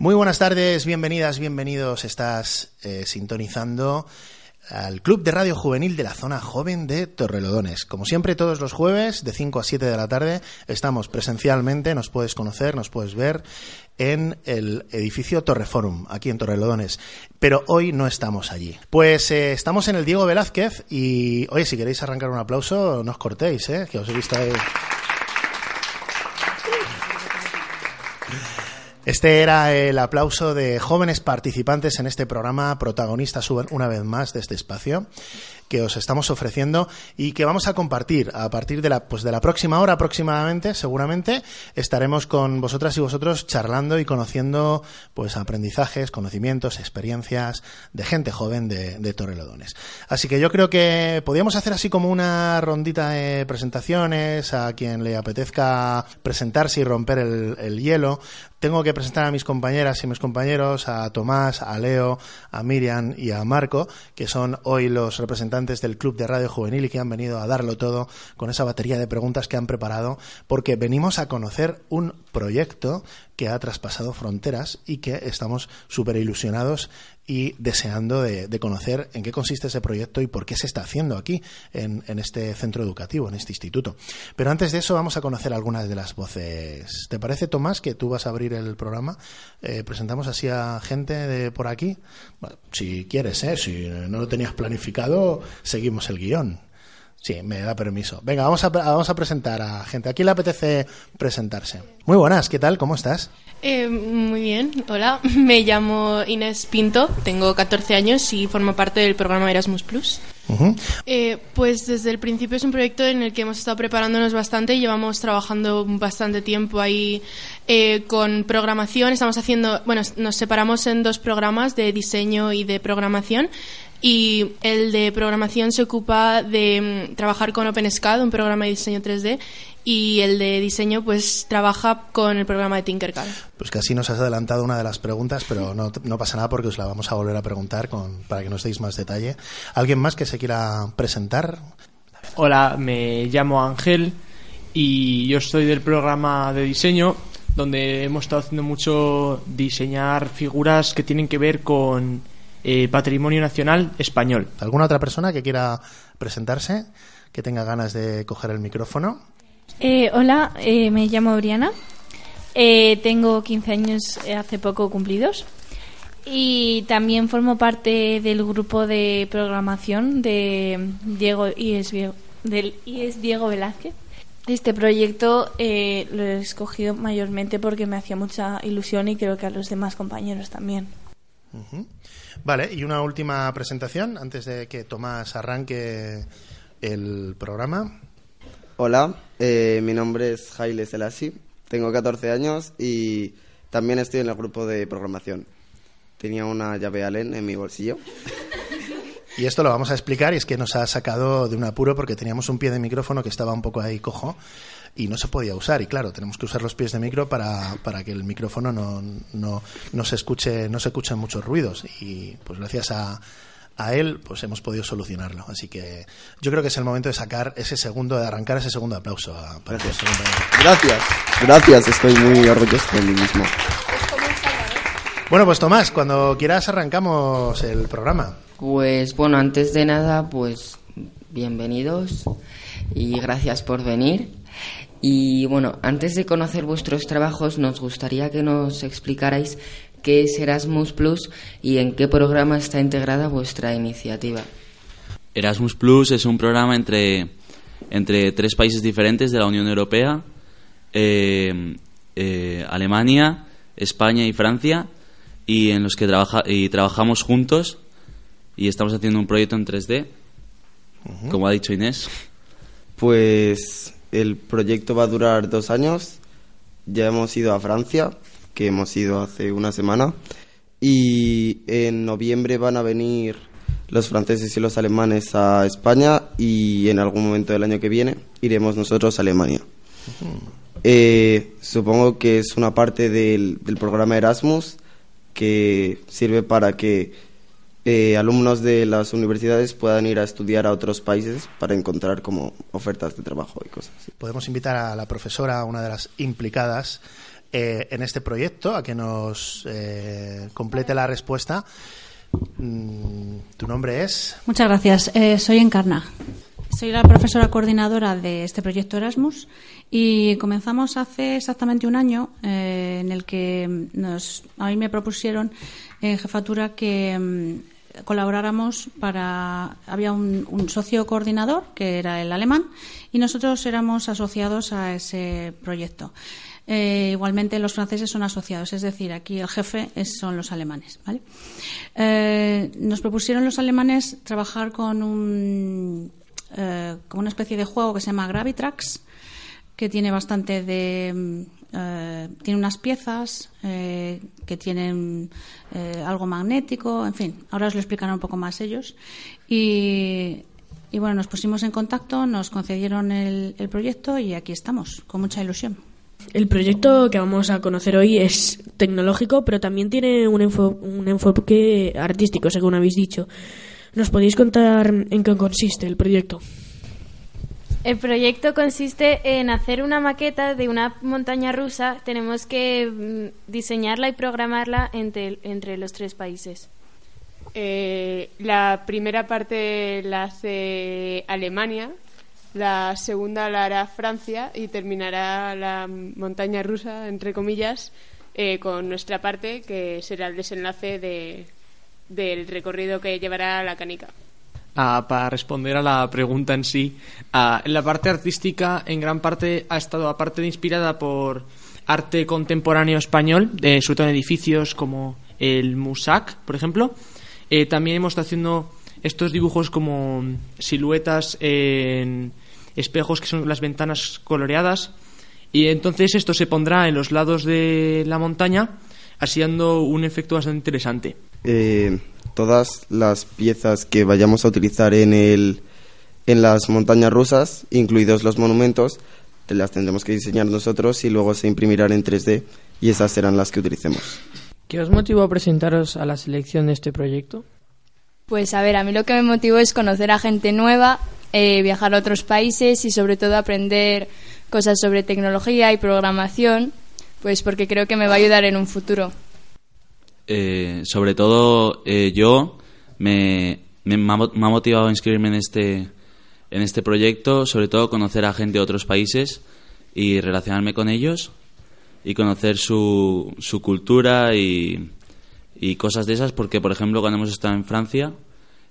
Muy buenas tardes, bienvenidas, bienvenidos. Estás eh, sintonizando al Club de Radio Juvenil de la Zona Joven de Torrelodones. Como siempre, todos los jueves, de 5 a 7 de la tarde, estamos presencialmente, nos puedes conocer, nos puedes ver en el edificio Torreforum, aquí en Torrelodones. Pero hoy no estamos allí. Pues eh, estamos en el Diego Velázquez y, oye, si queréis arrancar un aplauso, no os cortéis, ¿eh? que os he visto ahí. Este era el aplauso de jóvenes participantes en este programa, protagonistas una vez más de este espacio que os estamos ofreciendo y que vamos a compartir a partir de la, pues de la próxima hora aproximadamente, seguramente, estaremos con vosotras y vosotros charlando y conociendo pues aprendizajes, conocimientos, experiencias de gente joven de, de Torrelodones. Así que yo creo que podríamos hacer así como una rondita de presentaciones a quien le apetezca presentarse y romper el, el hielo. Tengo que presentar a mis compañeras y mis compañeros, a Tomás, a Leo, a Miriam y a Marco, que son hoy los representantes del Club de Radio Juvenil y que han venido a darlo todo con esa batería de preguntas que han preparado, porque venimos a conocer un proyecto que ha traspasado fronteras y que estamos súper ilusionados y deseando de, conocer en qué consiste ese proyecto y por qué se está haciendo aquí, en, este centro educativo, en este instituto. Pero antes de eso vamos a conocer algunas de las voces. ¿Te parece, Tomás, que tú vas a abrir el programa? Eh, presentamos así a gente de por aquí. si quieres, ¿eh? si no lo tenías planificado, seguimos el guion. Sí, me da permiso. Venga, vamos a, vamos a presentar a gente. ¿A quién le apetece presentarse? Muy buenas, ¿qué tal? ¿Cómo estás? Eh, muy bien, hola. Me llamo Inés Pinto, tengo 14 años y formo parte del programa Erasmus Plus. Eh, pues desde el principio es un proyecto en el que hemos estado preparándonos bastante y llevamos trabajando bastante tiempo ahí eh, con programación. Estamos haciendo, bueno, nos separamos en dos programas de diseño y de programación y el de programación se ocupa de mm, trabajar con OpenSCAD, un programa de diseño 3D, y el de diseño pues trabaja con el programa de Tinkercad. Pues casi nos has adelantado una de las preguntas, pero no, no, pasa nada porque os la vamos a volver a preguntar con, para que nos deis más detalle. ¿Alguien más que se quiera presentar? Hola, me llamo Ángel y yo estoy del programa de diseño donde hemos estado haciendo mucho diseñar figuras que tienen que ver con eh, patrimonio Nacional Español. ¿Alguna otra persona que quiera presentarse, que tenga ganas de coger el micrófono? Eh, hola, eh, me llamo Briana. tengo 15 años hace poco cumplidos. Y también formo parte del grupo de programación de Diego y es, Diego Velázquez. Este proyecto lo he escogido mayormente porque me hacía mucha ilusión y creo que a los demás compañeros también. Vale, y una última presentación antes de que Tomás arranque el programa. Hola, eh, mi nombre es Jaile Selassi, tengo 14 años y también estoy en el grupo de programación. Tenía una llave Allen en mi bolsillo. Y esto lo vamos a explicar y es que nos ha sacado de un apuro porque teníamos un pie de micrófono que estaba un poco ahí cojo y no se podía usar. Y claro, tenemos que usar los pies de micro para, para que el micrófono no, no, no, se escuche, no se escuchen muchos ruidos. Y pues gracias a, a él, pues hemos podido solucionarlo. Así que yo creo que es el momento de sacar ese segundo, de arrancar ese segundo aplauso para gracias. gracias, gracias, estoy muy orgulloso de mí mismo. Bueno, pues Tomás, cuando quieras arrancamos el programa. Pues bueno, antes de nada, pues bienvenidos y gracias por venir. Y bueno, antes de conocer vuestros trabajos, nos gustaría que nos explicarais qué es Erasmus Plus y en qué programa está integrada vuestra iniciativa. Erasmus Plus es un programa entre, entre tres países diferentes de la Unión Europea, eh, eh, Alemania, España y Francia, y en los que trabaja, y trabajamos juntos y estamos haciendo un proyecto en 3D, como ha dicho Inés. Pues el proyecto va a durar dos años. Ya hemos ido a Francia, que hemos ido hace una semana. Y en noviembre van a venir los franceses y los alemanes a España y en algún momento del año que viene iremos nosotros a Alemania. Eh, supongo que es una parte del programa Erasmus que sirve para que eh, alumnos de las universidades puedan ir a estudiar a otros países para encontrar como ofertas de trabajo y cosas así. Podemos invitar a la profesora, una de las implicadas, eh, en este proyecto, a que nos eh, complete la respuesta. Mm, ¿Tu nombre es? Muchas gracias. Eh, soy Encarna. Soy la profesora coordinadora de este proyecto Erasmus y comenzamos hace exactamente un año en el que nos, a mí me propusieron en jefatura que mm, colaboráramos para. Había un, un, socio coordinador, que era el alemán, y nosotros éramos asociados a ese proyecto. Eh, igualmente los franceses son asociados, es decir, aquí el jefe es, son los alemanes. ¿vale? Eh, nos propusieron los alemanes trabajar con, un, eh, con una especie de juego que se llama Gravitrax, que tiene bastante de. Eh, tiene unas piezas eh, que tienen eh, algo magnético, en fin, ahora os lo explicarán un poco más ellos. Y, y bueno, nos pusimos en contacto, nos concedieron el, el proyecto y aquí estamos, con mucha ilusión. El proyecto que vamos a conocer hoy es tecnológico, pero también tiene un, enfo un enfoque artístico, según habéis dicho. ¿Nos podéis contar en qué consiste el proyecto? El proyecto consiste en hacer una maqueta de una montaña rusa. Tenemos que mm, diseñarla y programarla entre, entre los tres países. Eh, la primera parte la hace Alemania, la segunda la hará Francia y terminará la montaña rusa, entre comillas, eh, con nuestra parte, que será el desenlace de, del recorrido que llevará la canica. Ah, para responder a la pregunta en sí, ah, la parte artística en gran parte ha estado, aparte de inspirada por arte contemporáneo español, de, sobre todo en edificios como el Musac, por ejemplo, eh, también hemos estado haciendo estos dibujos como siluetas en espejos que son las ventanas coloreadas y entonces esto se pondrá en los lados de la montaña así dando un efecto bastante interesante. Eh, todas las piezas que vayamos a utilizar en, el, en las montañas rusas, incluidos los monumentos, las tendremos que diseñar nosotros y luego se imprimirán en 3D y esas serán las que utilicemos. ¿Qué os motivó a presentaros a la selección de este proyecto? Pues a ver, a mí lo que me motivó es conocer a gente nueva, eh, viajar a otros países y sobre todo aprender cosas sobre tecnología y programación, pues porque creo que me va a ayudar en un futuro. Eh, sobre todo eh, yo me, me, me, ha motivado a inscribirme en este, en este proyecto, sobre todo conocer a gente de otros países y relacionarme con ellos y conocer su, su cultura y, y cosas de esas, porque por ejemplo cuando hemos estado en Francia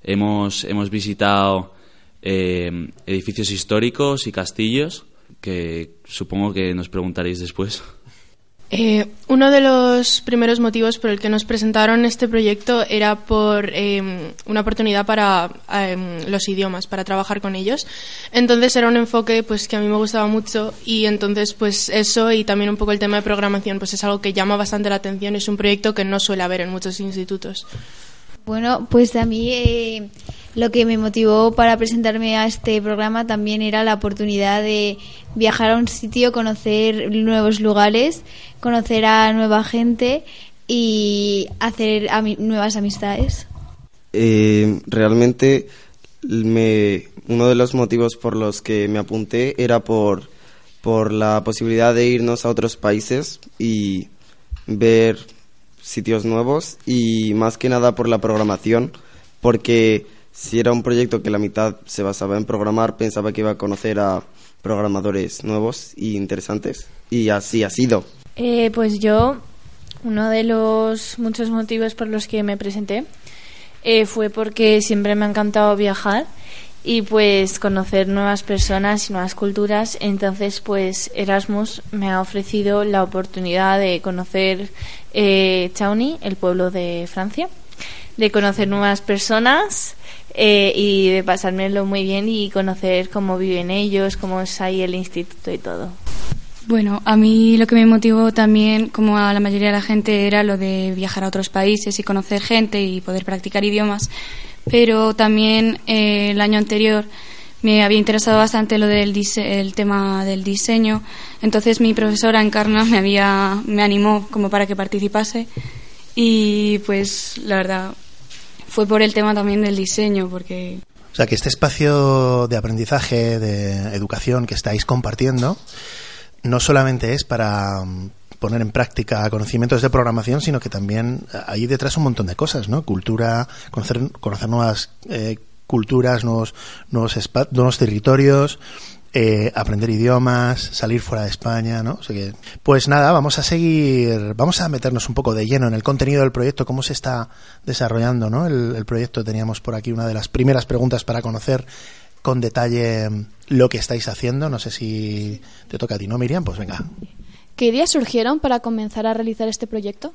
hemos, hemos visitado eh, edificios históricos y castillos que supongo que nos preguntaréis después. Eh, uno de los primeros motivos por el que nos presentaron este proyecto era por eh, una oportunidad para eh, los idiomas, para trabajar con ellos. Entonces era un enfoque pues que a mí me gustaba mucho y entonces pues eso y también un poco el tema de programación pues es algo que llama bastante la atención. Es un proyecto que no suele haber en muchos institutos. Bueno, pues a mí eh, lo que me motivó para presentarme a este programa también era la oportunidad de viajar a un sitio, conocer nuevos lugares, conocer a nueva gente y hacer nuevas amistades. Eh, realmente me, uno de los motivos por los que me apunté era por, por la posibilidad de irnos a otros países y ver sitios nuevos y más que nada por la programación, porque si era un proyecto que la mitad se basaba en programar, pensaba que iba a conocer a programadores nuevos y interesantes y así ha sido. Eh, pues yo, uno de los muchos motivos por los que me presenté eh, fue porque siempre me ha encantado viajar y pues conocer nuevas personas y nuevas culturas. Entonces, pues Erasmus me ha ofrecido la oportunidad de conocer eh, Chauni, el pueblo de Francia, de conocer nuevas personas eh, y de pasármelo muy bien y conocer cómo viven ellos, cómo es ahí el instituto y todo. Bueno, a mí lo que me motivó también, como a la mayoría de la gente, era lo de viajar a otros países y conocer gente y poder practicar idiomas pero también eh, el año anterior me había interesado bastante lo del el tema del diseño, entonces mi profesora Encarna me había me animó como para que participase. Y pues la verdad fue por el tema también del diseño porque o sea que este espacio de aprendizaje, de educación que estáis compartiendo, no solamente es para poner en práctica conocimientos de programación, sino que también hay detrás un montón de cosas, ¿no? Cultura, conocer, conocer nuevas eh, culturas, nuevos, nuevos, nuevos territorios, eh, aprender idiomas, salir fuera de España, ¿no? que, pues nada, vamos a seguir, vamos a meternos un poco de lleno en el contenido del proyecto, cómo se está desarrollando, ¿no? El, el proyecto teníamos por aquí una de las primeras preguntas para conocer con detalle lo que estáis haciendo. No sé si te toca a ti, ¿no, Miriam? Pues venga. ¿Qué ideas surgieron para comenzar a realizar este proyecto?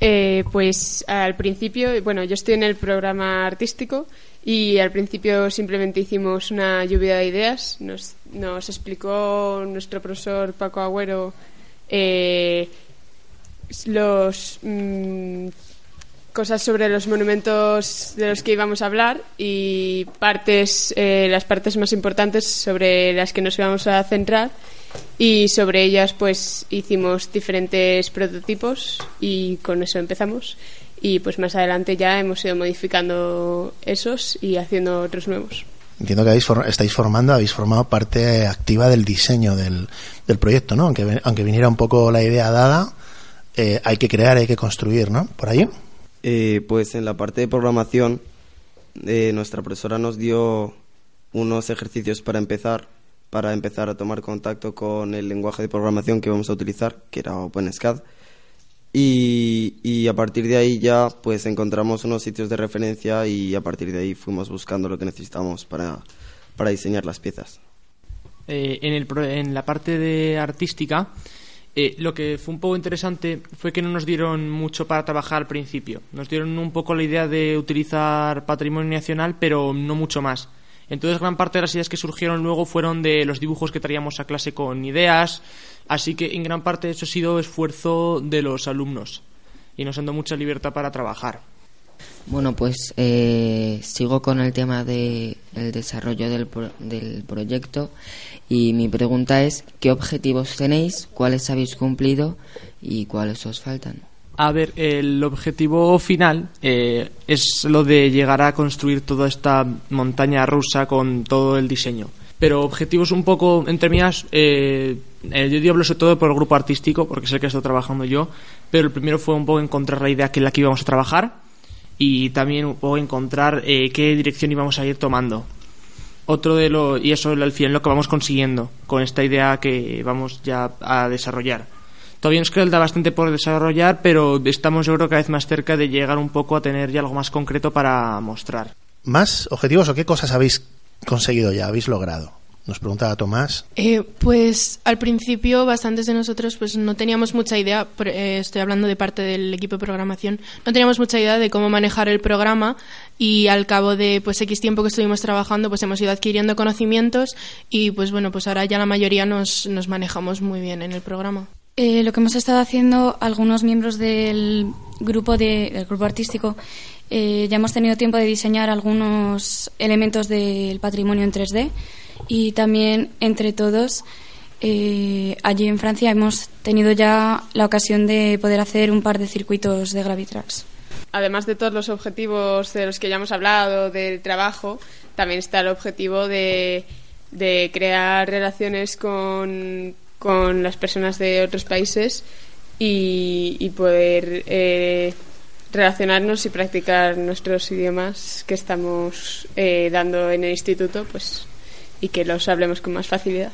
Eh, pues al principio, bueno, yo estoy en el programa artístico y al principio simplemente hicimos una lluvia de ideas. Nos, nos explicó nuestro profesor Paco Agüero eh, mm, cosas sobre los monumentos de los que íbamos a hablar y partes, eh, las partes más importantes sobre las que nos íbamos a centrar y sobre ellas pues hicimos diferentes prototipos y con eso empezamos y pues más adelante ya hemos ido modificando esos y haciendo otros nuevos. Entiendo que habéis estáis formando, habéis formado parte activa del diseño del, del proyecto, ¿no? Aunque, aunque viniera un poco la idea dada, eh, hay que crear, hay que construir, ¿no? ¿Por ahí? Eh, pues en la parte de programación, eh, nuestra profesora nos dio unos ejercicios para empezar, para empezar a tomar contacto con el lenguaje de programación que vamos a utilizar, que era OpenSCAD y, a partir de ahí ya pues encontramos unos sitios de referencia y a partir de ahí fuimos buscando lo que necesitamos para, para diseñar las piezas. Eh, en, el, en la parte de artística, eh, lo que fue un poco interesante fue que no nos dieron mucho para trabajar al principio. Nos dieron un poco la idea de utilizar patrimonio nacional, pero no mucho más. Entonces, gran parte de las ideas que surgieron luego fueron de los dibujos que traíamos a clase con ideas, Así que en gran parte eso ha sido esfuerzo de los alumnos y nos han dado mucha libertad para trabajar. Bueno, pues eh, sigo con el tema del desarrollo del, del proyecto y mi pregunta es, ¿qué objetivos tenéis? ¿Cuáles habéis cumplido y cuáles os faltan? A ver, el objetivo final eh, es lo de llegar a construir toda esta montaña rusa con todo el diseño pero objetivos un poco, entre mías, eh, eh, yo hablo sobre todo por el grupo artístico, porque sé que estoy trabajando yo, pero el primero fue un poco encontrar la idea que la que íbamos a trabajar y también un poco encontrar eh, qué dirección íbamos a ir tomando. Otro de lo, y eso al final lo que vamos consiguiendo con esta idea que vamos ya a desarrollar. Todavía nos queda bastante por desarrollar, pero estamos yo creo cada vez más cerca de llegar un poco a tener ya algo más concreto para mostrar. ¿Más objetivos o qué cosas habéis conseguido ya, habéis logrado? Nos preguntaba Tomás. Eh, pues al principio bastantes de nosotros pues no teníamos mucha idea, eh, estoy hablando de parte del equipo de programación, no teníamos mucha idea de cómo manejar el programa y al cabo de pues X tiempo que estuvimos trabajando pues hemos ido adquiriendo conocimientos y pues bueno pues ahora ya la mayoría nos, nos manejamos muy bien en el programa. Eh, lo que hemos estado haciendo algunos miembros del grupo de, del grupo artístico eh, ya hemos tenido tiempo de diseñar algunos elementos del patrimonio en 3D y también entre todos eh, allí en Francia hemos tenido ya la ocasión de poder hacer un par de circuitos de Gravitrax. Además de todos los objetivos de los que ya hemos hablado del trabajo, también está el objetivo de, crear relaciones con, las personas de otros países y, poder eh, relacionarnos y practicar nuestros idiomas que estamos eh, dando en el instituto, pues y que los hablemos con más facilidad.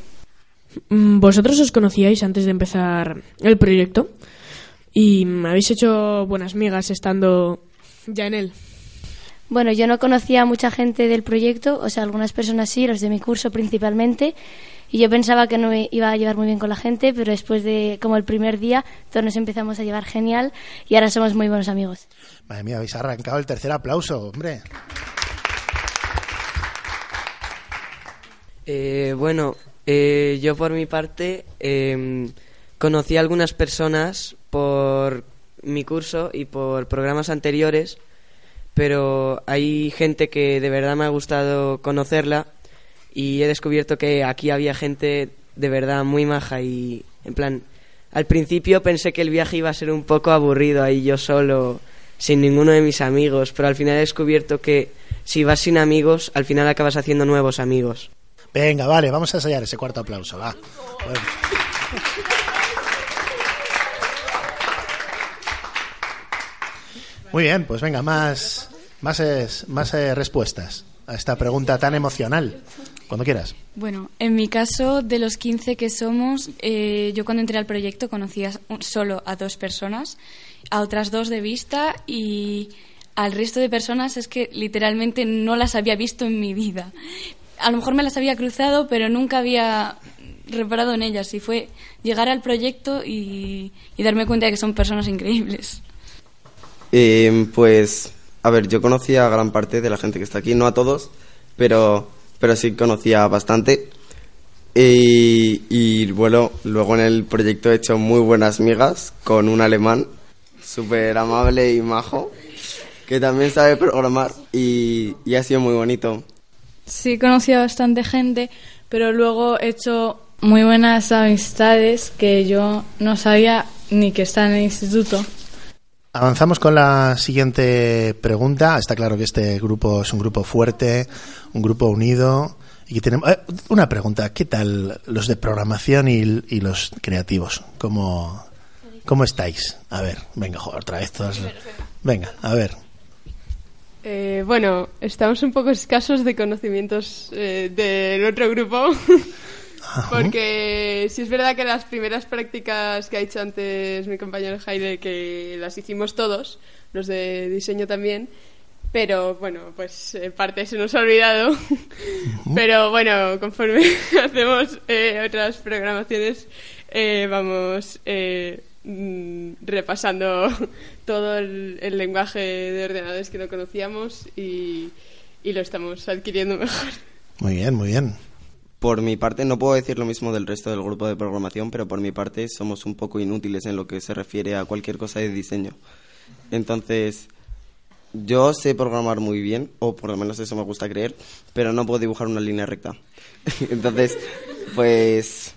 Mm, ¿Vosotros os conocíais antes de empezar el proyecto? ¿Y habéis hecho buenas migas estando ya en él? Bueno, yo no conocía a mucha gente del proyecto, o sea, algunas personas sí, los de mi curso principalmente, y yo pensaba que no me iba a llevar muy bien con la gente, pero después de como el primer día todos nos empezamos a llevar genial y ahora somos muy buenos amigos. Madre mía, habéis arrancado el tercer aplauso, hombre. Eh, bueno, eh, yo por mi parte em, conocí a algunas personas por mi curso y por programas anteriores, pero hay gente que de verdad me ha gustado conocerla y he descubierto que aquí había gente de verdad muy maja y en plan al principio pensé que el viaje iba a ser un poco aburrido ahí yo solo sin ninguno de mis amigos pero al final he descubierto que si vas sin amigos al final acabas haciendo nuevos amigos. Venga vale vamos a ensayar ese cuarto aplauso va. Muy bien pues venga más más más eh, respuestas a esta pregunta tan emocional. Cuando quieras. Bueno, en mi caso, de los 15 que somos, eh, yo cuando entré al proyecto conocía solo a dos personas, a otras dos de vista y al resto de personas es que literalmente no las había visto en mi vida. A lo mejor me las había cruzado, pero nunca había reparado en ellas y fue llegar al proyecto y, y darme cuenta de que son personas increíbles. Eh, pues, a ver, yo conocía a gran parte de la gente que está aquí, no a todos, pero, pero sí conocía bastante. Y, y bueno, luego en el proyecto he hecho muy buenas migas con un alemán súper amable y majo, que también sabe programar y, y ha sido muy bonito. Sí, conocía bastante gente, pero luego he hecho muy buenas amistades que yo no sabía ni que están en el instituto. Avanzamos con la siguiente pregunta. Está claro que este grupo es un grupo fuerte, un grupo unido. Y que tenemos, eh, una pregunta, ¿qué tal los de programación y, y los creativos? ¿Cómo, ¿Cómo estáis? A ver, venga, joder, otra vez todas. Venga, a ver. Eh, bueno, estamos un poco escasos de conocimientos eh, del otro grupo. Porque sí es verdad que las primeras prácticas que ha hecho antes mi compañero Jaide, que las hicimos todos, los de diseño también, pero bueno, pues en parte se nos ha olvidado. pero bueno, conforme hacemos eh, otras programaciones, eh, vamos eh, mm, repasando todo el, el lenguaje de ordenadores que no conocíamos y, y lo estamos adquiriendo mejor. Muy bien, muy bien. Por mi parte, no puedo decir lo mismo del resto del grupo de programación, pero por mi parte somos un poco inútiles en lo que se refiere a cualquier cosa de diseño. Entonces, yo sé programar muy bien, o por lo menos eso me gusta creer, pero no puedo dibujar una línea recta. Entonces, pues...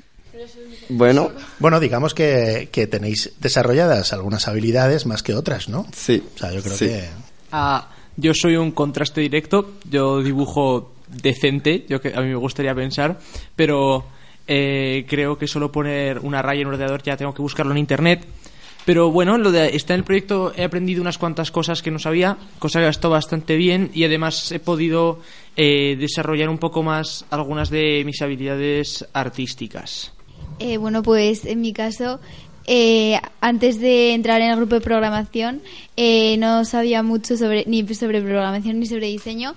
Bueno. Bueno, digamos que, que tenéis desarrolladas algunas habilidades más que otras, ¿no? Sí. O sea, yo creo Sí. que... Ah, yo soy un contraste directo, yo dibujo decente, yo que a mí me gustaría pensar, pero eh, creo que solo poner una raya en un ordenador ya tengo que buscarlo en internet. Pero bueno, lo de estar en el proyecto he aprendido unas cuantas cosas que no sabía, cosa que ha estado bastante bien y además he podido eh, desarrollar un poco más algunas de mis habilidades artísticas. Eh, bueno, pues en mi caso, eh, antes de entrar en el grupo de programación, no sabía mucho sobre ni sobre programación ni sobre diseño,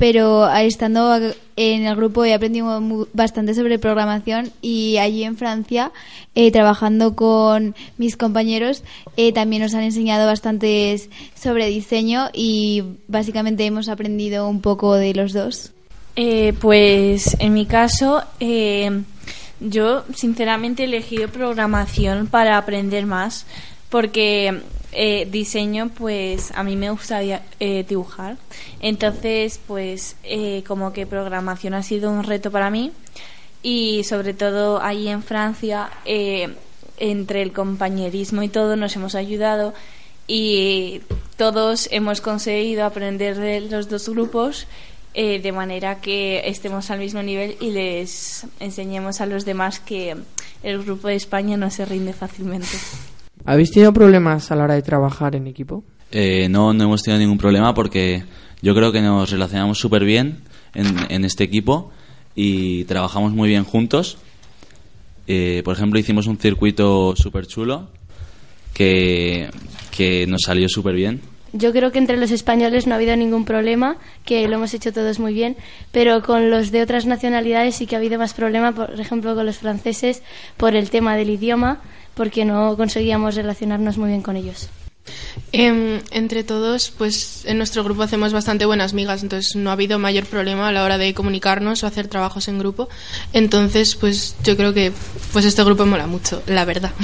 pero eh, estando en el grupo he aprendido bastante sobre programación y allí en Francia, eh, trabajando con mis compañeros, eh, también nos han enseñado bastantes sobre diseño y básicamente hemos aprendido un poco de los dos. Eh, pues en mi caso, yo sinceramente he elegido programación para aprender más, porque eh, diseño, pues a mí me gusta eh, dibujar. Entonces, pues eh, como que programación ha sido un reto para mí y sobre todo ahí en Francia, eh, entre el compañerismo y todo, nos hemos ayudado y todos hemos conseguido aprender de los dos grupos eh, de manera que estemos al mismo nivel y les enseñemos a los demás que el grupo de España no se rinde fácilmente. ¿Habéis tenido problemas a la hora de trabajar en equipo? Eh, no, no hemos tenido ningún problema porque yo creo que nos relacionamos súper bien en, en este equipo y trabajamos muy bien juntos. Eh, por ejemplo, hicimos un circuito súper chulo que, que nos salió súper bien. Yo creo que entre los españoles no ha habido ningún problema, que lo hemos hecho todos muy bien, pero con los de otras nacionalidades sí que ha habido más problema, por ejemplo con los franceses, por el tema del idioma, porque no conseguíamos relacionarnos muy bien con ellos. Em, entre todos, pues en nuestro grupo hacemos bastante buenas migas, entonces no ha habido mayor problema a la hora de comunicarnos o hacer trabajos en grupo. Entonces, pues yo creo que pues este grupo mola mucho, la verdad.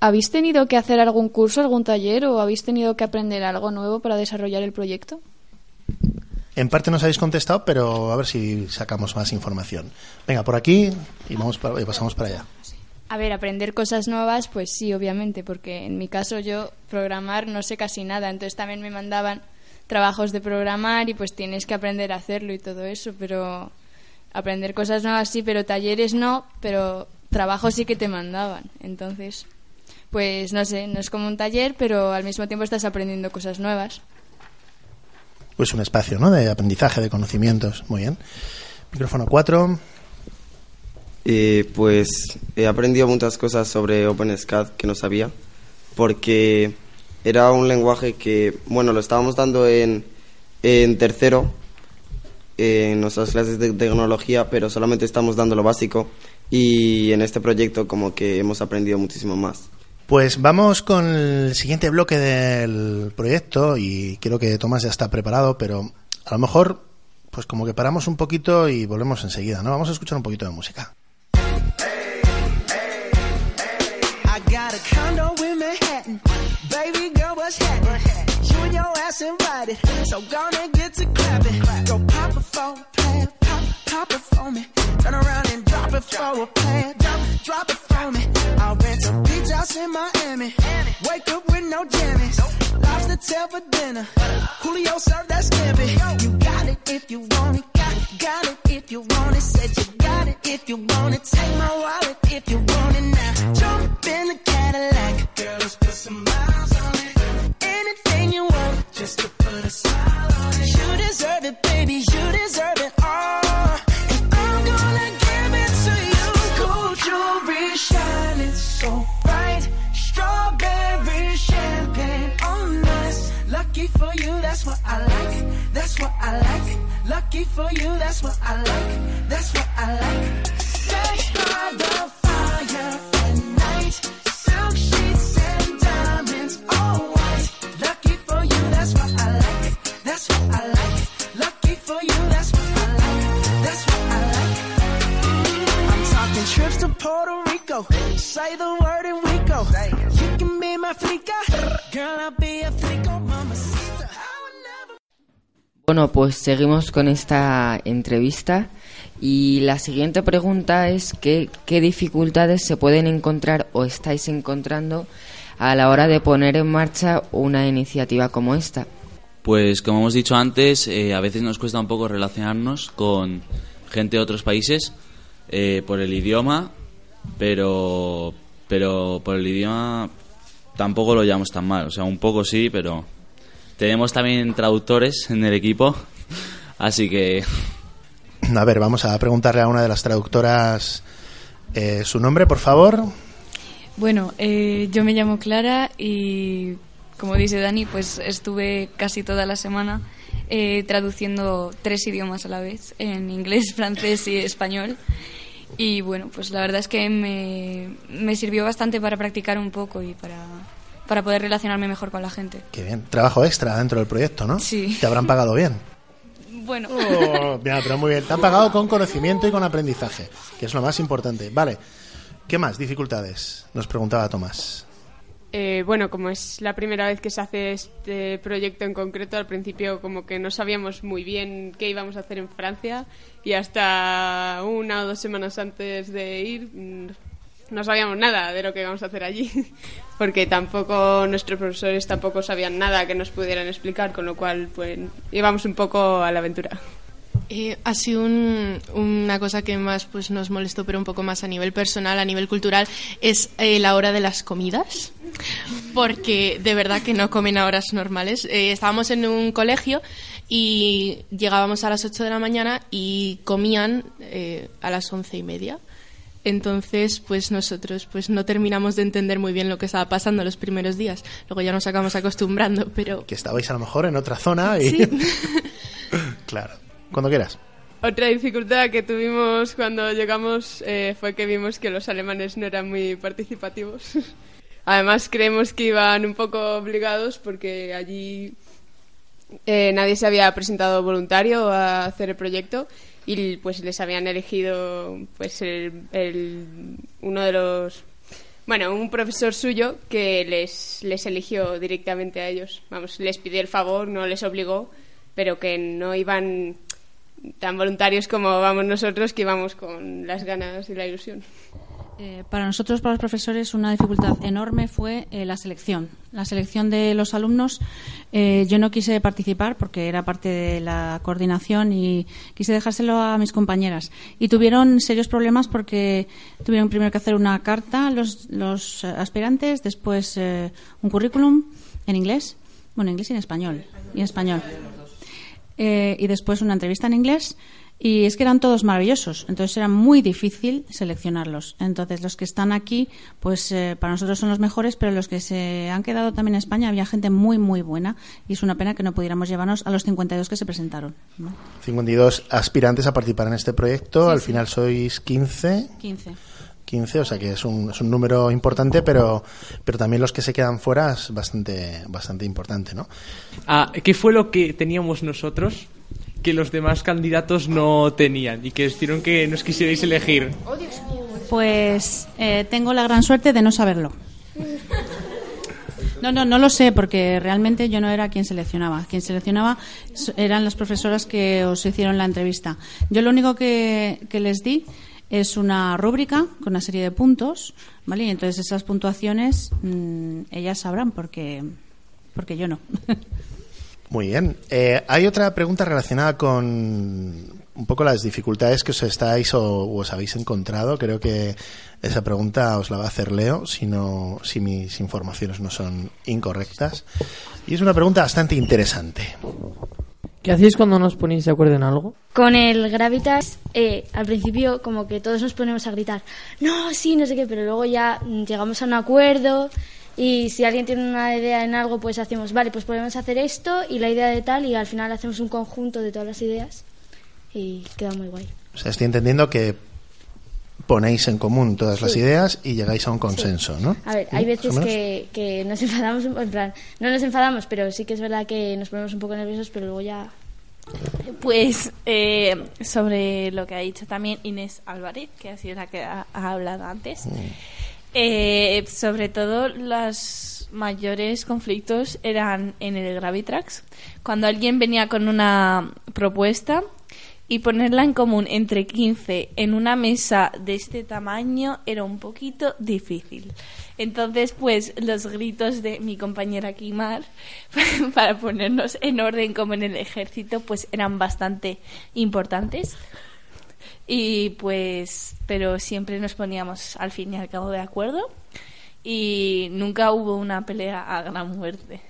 ¿Habéis tenido que hacer algún curso, algún taller o habéis tenido que aprender algo nuevo para desarrollar el proyecto? En parte nos habéis contestado, pero a ver si sacamos más información. Venga, por aquí y, vamos para- y pasamos para allá. A ver, aprender cosas nuevas, pues sí, obviamente, porque en mi caso yo programar no sé casi nada, entonces también me mandaban trabajos de programar y pues tienes que aprender a hacerlo y todo eso, pero aprender cosas nuevas sí, pero talleres no, pero trabajos sí que te mandaban, entonces pues no sé, no es como un taller, pero al mismo tiempo estás aprendiendo cosas nuevas. Pues un espacio, ¿no? De aprendizaje, de conocimientos. Muy bien. Micrófono 4. Pues he aprendido muchas cosas sobre OpenSCAD que no sabía, porque era un lenguaje que, bueno, lo estábamos dando en, en tercero, en nuestras clases de tecnología, pero solamente estamos dando lo básico y en este proyecto como que hemos aprendido muchísimo más. Pues vamos con el siguiente bloque del proyecto y creo que Tomás ya está preparado, pero a lo mejor pues como que paramos un poquito y volvemos enseguida, ¿no? Vamos a escuchar un poquito de música. What's happening. You and your ass invited, so gonna get to clapping. Go pop it for a plan, pop, pop it for me. Turn around and drop it for a plan, drop, drop it for me. I'll rent a beach house in Miami. Wake up with no jammies. Lobster tail for dinner. Julio served that scampi. You got it if you want it. Got it, got it if you want it. Said you got it if you want it. Take my wallet if you want it now. Jump in the. Girl, let's put some miles on it anything you want just to put a smile on it. You deserve it, baby. You deserve it all. And I'm gonna give it to you. Gold jewelry shining so bright. Strawberry champagne on us. Lucky for you, that's what I like. That's what I like. Lucky for you, that's what I like. Bueno, pues seguimos con esta entrevista y la siguiente pregunta es qué dificultades se pueden encontrar o estáis encontrando a la hora de poner en marcha una iniciativa como esta. Pues como hemos dicho antes, eh, a veces nos cuesta un poco relacionarnos con gente de otros países eh, por el idioma, pero, pero por el idioma tampoco lo llevamos tan mal. O sea, un poco sí, pero tenemos también traductores en el equipo, así que... A ver, vamos a preguntarle a una de las traductoras eh, su nombre, por favor. Bueno, eh, yo me llamo Clara y como dice Dani, pues estuve casi toda la semana eh, traduciendo tres idiomas a la vez, en inglés, francés y español. Y bueno, pues la verdad es que me, me sirvió bastante para practicar un poco y para, para poder relacionarme mejor con la gente. Qué bien. Trabajo extra dentro del proyecto, ¿no? Sí. Te habrán pagado bien. Bueno. Oh, mira, pero muy bien. Te han pagado con conocimiento y con aprendizaje, que es lo más importante. Vale. ¿Qué más dificultades? Nos preguntaba Tomás. Eh, bueno, como es la primera vez que se hace este proyecto en concreto, al principio como que no sabíamos muy bien qué íbamos a hacer en Francia y hasta una o dos semanas antes de ir mm, no sabíamos nada de lo que íbamos a hacer allí, porque tampoco nuestros profesores tampoco sabían nada que nos pudieran explicar, con lo cual pues íbamos un poco a la aventura. Eh, ha sido un- una cosa que más pues nos molestó, pero un poco más a nivel personal, a nivel cultural, es eh, la hora de las comidas, porque de verdad que no comen a horas normales. Eh, estábamos en un colegio y llegábamos a las 8 de la mañana y comían a las once y media. Entonces, pues nosotros pues no terminamos de entender muy bien lo que estaba pasando los primeros días. Luego ya nos acabamos acostumbrando, pero Que estabais a lo mejor en otra zona y... Sí. claro. Cuando quieras. Otra dificultad que tuvimos cuando llegamos eh, fue que vimos que los alemanes no eran muy participativos. Además, creemos que iban un poco obligados porque allí eh, nadie se había presentado voluntario a hacer el proyecto y pues les habían elegido pues el, uno de los bueno un profesor suyo que les les eligió directamente a ellos. Vamos les pidió el favor no les obligó pero que no iban tan voluntarios como vamos nosotros que íbamos con las ganas y la ilusión Eh, para nosotros, para los profesores, una dificultad enorme fue eh, la selección. La selección de los alumnos. Eh, yo no quise participar porque era parte de la coordinación y quise dejárselo a mis compañeras. Y tuvieron serios problemas porque tuvieron primero que hacer una carta los, los aspirantes, después un currículum en inglés, bueno, en inglés y en español. Y en español. y después una entrevista en inglés y es que eran todos maravillosos, entonces era muy difícil seleccionarlos. Entonces los que están aquí, pues eh, para nosotros son los mejores, pero los que se han quedado también en España había gente muy, muy buena y es una pena que no pudiéramos llevarnos a los 52 que se presentaron. 52 aspirantes a participar en este proyecto, al final sois 15. 15. 15, o sea que es un, es un número importante, pero, pero también los que se quedan fuera es bastante, bastante importante, ¿no? Ah, ¿Qué fue lo que teníamos nosotros que los demás candidatos no tenían y que hicieron que nos quisierais elegir? Pues eh, tengo la gran suerte de no saberlo. No, no, no lo sé porque realmente yo no era quien seleccionaba. Quien seleccionaba eran las profesoras que os hicieron la entrevista. Yo lo único que, les di es una rúbrica con una serie de puntos, ¿vale? Y entonces esas puntuaciones mm, ellas sabrán porque, porque yo no. Muy bien. Eh, hay otra pregunta relacionada con un poco las dificultades que os estáis o os habéis encontrado. Creo que esa pregunta os la va a hacer Leo, si, no, si mis informaciones no son incorrectas. Y es una pregunta bastante interesante. ¿Qué hacéis cuando nos ponéis de acuerdo en algo? Con el Gravitas, eh, al principio como que todos nos ponemos a gritar, no, sí, no sé qué, pero luego ya llegamos a un acuerdo y si alguien tiene una idea en algo, pues hacemos, vale, pues podemos hacer esto y la idea de tal y al final hacemos un conjunto de todas las ideas y queda muy guay. O sea, estoy entendiendo que ponéis en común todas las ideas y llegáis a un consenso, ¿no? A ver, hay veces que, que, nos enfadamos, en plan, no nos enfadamos, pero sí que es verdad que nos ponemos un poco nerviosos, pero luego ya... Pues eh, sobre lo que ha dicho también Inés Álvarez, que ha sido la que ha, hablado antes. Mm. Eh, sobre todo los mayores conflictos eran en el Gravitrax, cuando alguien venía con una propuesta y ponerla en común entre 15 en una mesa de este tamaño era un poquito difícil. Entonces, pues los gritos de mi compañera Kimar para ponernos en orden como en el ejército, pues eran bastante importantes. Y pues, pero siempre nos poníamos al fin y al cabo de acuerdo y nunca hubo una pelea a gran muerte.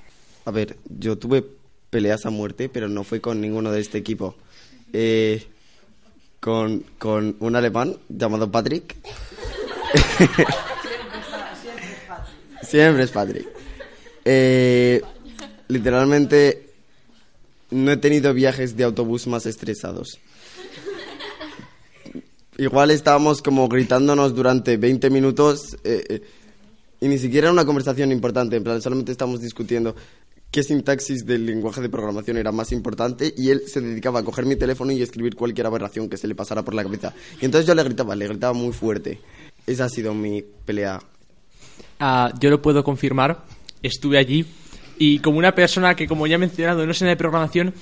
A ver, yo tuve peleas a muerte, pero no fue con ninguno de este equipo. Eh, con, con un alemán llamado Patrick. Siempre es Patrick. Eh, literalmente no he tenido viajes de autobús más estresados. Igual estábamos como gritándonos durante 20 minutos eh, eh, y ni siquiera era una conversación importante, en plan, solamente estábamos discutiendo qué sintaxis del lenguaje de programación era más importante y él se dedicaba a coger mi teléfono y escribir cualquier aberración que se le pasara por la cabeza. Y entonces yo le gritaba, le gritaba muy fuerte. Esa ha sido mi pelea. Ah, yo lo puedo confirmar, estuve allí y como una persona que, como ya he mencionado, no sé de programación,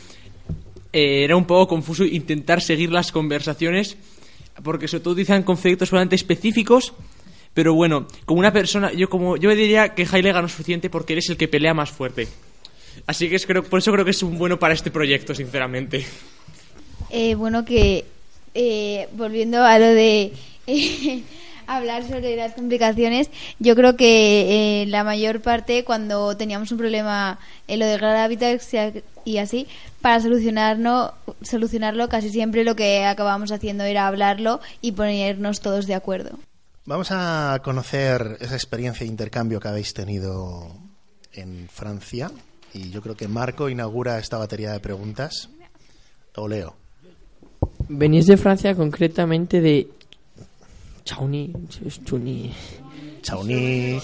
eh, era un poco confuso intentar seguir las conversaciones porque sobre todo utilizan conceptos bastante específicos. Pero bueno, como una persona, yo como yo diría que Haile gana suficiente porque eres el que pelea más fuerte. Así que es, creo, por eso creo que es un bueno para este proyecto, sinceramente. Eh, bueno, que eh, volviendo a lo de hablar sobre las complicaciones, yo creo que eh, la mayor parte cuando teníamos un problema en lo de Gravitax y así, para solucionarlo, solucionarlo casi siempre lo que acabamos haciendo era hablarlo y ponernos todos de acuerdo. Vamos a conocer esa experiencia de intercambio que habéis tenido en Francia y yo creo que Marco inaugura esta batería de preguntas. O Leo. Venís de Francia concretamente de Chauni, Chauni. Chauni.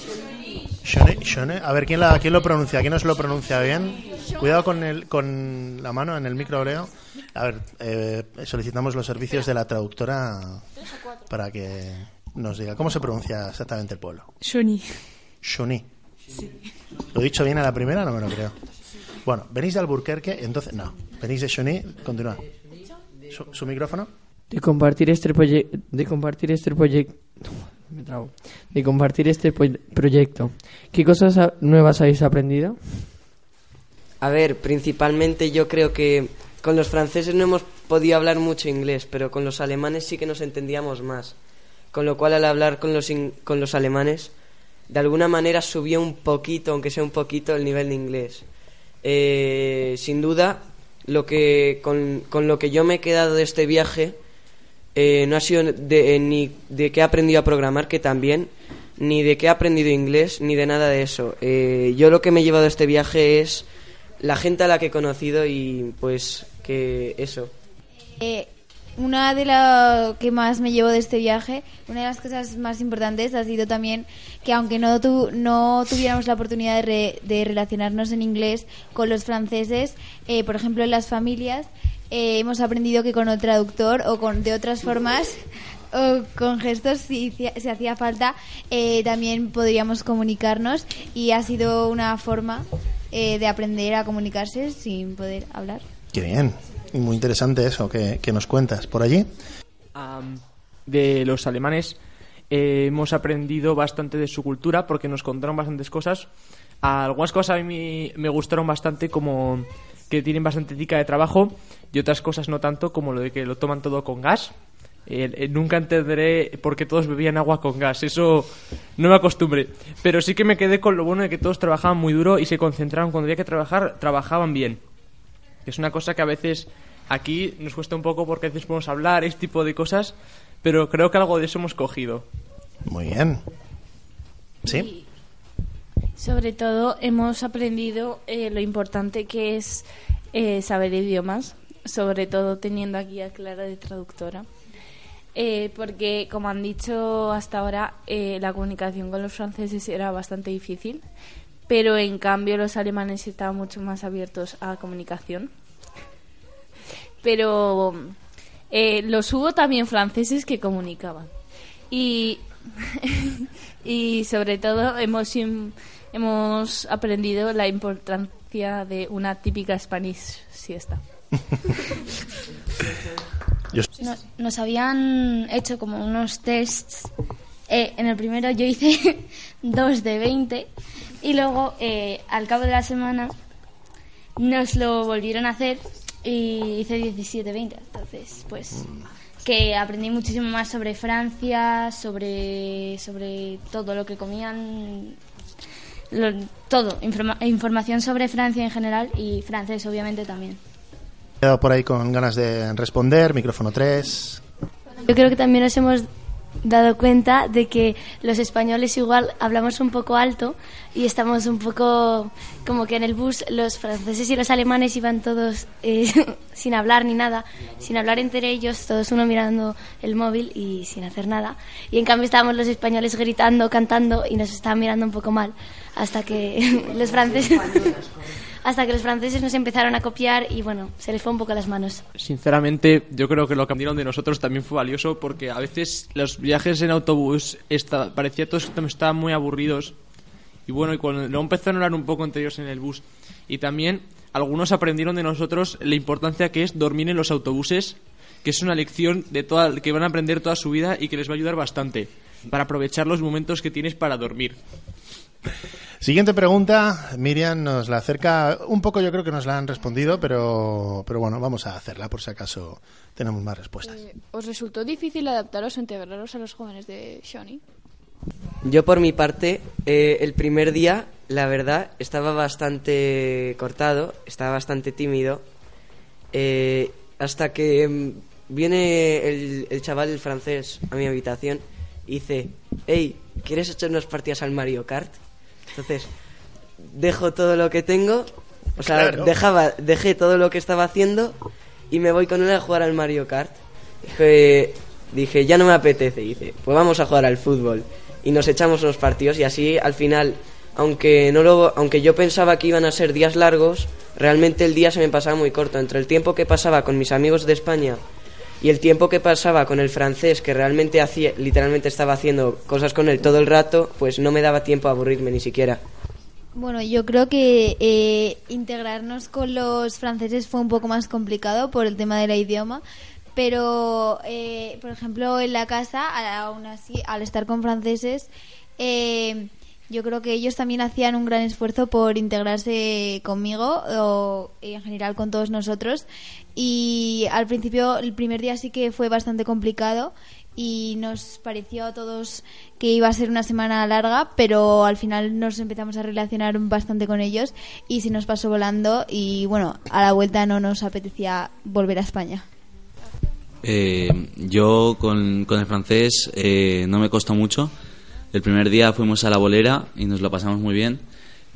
A ver, ¿quién, la, ¿quién lo pronuncia? ¿Quién nos lo pronuncia bien? Cuidado con, el, con la mano en el micro, Leo. A ver, eh, solicitamos los servicios de la traductora para que nos diga cómo se pronuncia exactamente el pueblo. Shoni. Shoni. ¿Lo he dicho bien a la primera? No me lo creo. Bueno, venís de Alburquerque, entonces. No, venís de Shoni, continúa. ¿Su, micrófono? De compartir este proyecto. De compartir este proyecto. de compartir este proyecto. ¿Qué cosas nuevas habéis aprendido? A ver, principalmente yo creo que con los franceses no hemos podido hablar mucho inglés, pero con los alemanes sí que nos entendíamos más. Con lo cual al hablar con los, con los alemanes, de alguna manera subió un poquito, aunque sea un poquito, el nivel de inglés. Eh, sin duda, lo que, con, con lo que yo me he quedado de este viaje eh, no ha sido de, eh, ni de que he aprendido a programar, que también, ni de que he aprendido inglés, ni de nada de eso. Eh, yo lo que me he llevado de este viaje es la gente a la que he conocido y pues que eso. Eh, una de lo que más me llevo de este viaje, una de las cosas más importantes ha sido también que aunque no, tu- no tuviéramos la oportunidad de, re- de relacionarnos en inglés con los franceses, eh, por ejemplo en las familias, eh, hemos aprendido que con el traductor o con de otras formas o con gestos si, si hacía falta eh, también podríamos comunicarnos y ha sido una forma eh, de aprender a comunicarse sin poder hablar. Qué bien. Y muy interesante eso que, que nos cuentas. ¿Por allí? Am, de los alemanes eh, hemos aprendido bastante de su cultura porque nos contaron bastantes cosas. Algunas cosas a mí me gustaron bastante como que tienen bastante ética de trabajo y otras cosas no tanto como lo de que lo toman todo con gas. Eh, eh, nunca entenderé por qué todos bebían agua con gas, eso no me acostumbré. Pero sí que me quedé con lo bueno de que todos trabajaban muy duro y se concentraron cuando había que trabajar, trabajaban bien. Que es una cosa que a veces aquí nos cuesta un poco porque a veces podemos hablar, este tipo de cosas, pero creo que algo de eso hemos cogido. Muy bien. ¿Sí? Sobre todo hemos aprendido eh, lo importante que es eh, saber idiomas, sobre todo teniendo aquí a Clara de traductora. Eh, porque, como han dicho hasta ahora, la comunicación con los franceses era bastante difícil, pero en cambio los alemanes estaban mucho más abiertos a comunicación. Pero los hubo también franceses que comunicaban. Y, y sobre todo hemos, hemos aprendido la importancia de una típica Spanish siesta. No- nos habían hecho como unos tests. Eh, en el primero yo hice 2 de 20 y luego eh, al cabo de la semana nos lo volvieron a hacer y hice 17 20. Entonces, pues que aprendí muchísimo más sobre Francia, sobre sobre todo lo que comían lo- todo, informa- información sobre Francia en general y francés obviamente también. He quedado por ahí con ganas de responder. Micrófono 3. Yo creo que también nos hemos dado cuenta de que los españoles igual hablamos un poco alto y estamos un poco como que en el bus los franceses y los alemanes iban todos eh, sin hablar ni nada, sin hablar entre ellos, todos uno mirando el móvil y sin hacer nada. Y en cambio estábamos los españoles gritando, cantando y nos estaban mirando un poco mal hasta que los franceses hasta que los franceses nos empezaron a copiar y bueno, se les fue un poco las manos. Sinceramente, yo creo que lo que aprendieron de nosotros también fue valioso porque a veces los viajes en autobús esta- parecía todos que estaban muy aburridos. Y bueno, y cuando luego empezaron a hablar un poco entre ellos en el bus. Y también algunos aprendieron de nosotros la importancia que es dormir en los autobuses, que es una lección de toda, que van a aprender toda su vida y que les va a ayudar bastante para aprovechar los momentos que tienes para dormir. Siguiente pregunta, Miriam nos la acerca un poco, yo creo que nos la han respondido, pero, pero bueno, vamos a hacerla por si acaso tenemos más respuestas. Eh, ¿Os resultó difícil adaptaros o integraros a los jóvenes de Shawnee? Yo por mi parte, eh, el primer día, la verdad, estaba bastante cortado, estaba bastante tímido, eh, hasta que mm, viene el, el chaval, el francés, a mi habitación y dice, hey, ¿quieres echar unas partidas al Mario Kart? Entonces, dejo todo lo que tengo, o sea, Claro. dejaba, dejé todo lo que estaba haciendo y me voy con él a jugar al Mario Kart. Dije, dije, ya no me apetece. Y dice, pues vamos a jugar al fútbol. Y nos echamos unos partidos y así al final, aunque, no lo, aunque yo pensaba que iban a ser días largos, realmente el día se me pasaba muy corto. Entre el tiempo que pasaba con mis amigos de España y el tiempo que pasaba con el francés, que realmente hacía, literalmente estaba haciendo cosas con él todo el rato, pues no me daba tiempo a aburrirme ni siquiera. Bueno, yo creo que eh, integrarnos con los franceses fue un poco más complicado por el tema del idioma, pero eh, por ejemplo en la casa, aún así, al estar con franceses, eh, yo creo que ellos también hacían un gran esfuerzo por integrarse conmigo o en general con todos nosotros. Y al principio, el primer día sí que fue bastante complicado y nos pareció a todos que iba a ser una semana larga, pero al final nos empezamos a relacionar bastante con ellos y se nos pasó volando y bueno, a la vuelta no nos apetecía volver a España. Eh, yo con, con el francés eh, no me costó mucho. El primer día fuimos a la bolera y nos lo pasamos muy bien.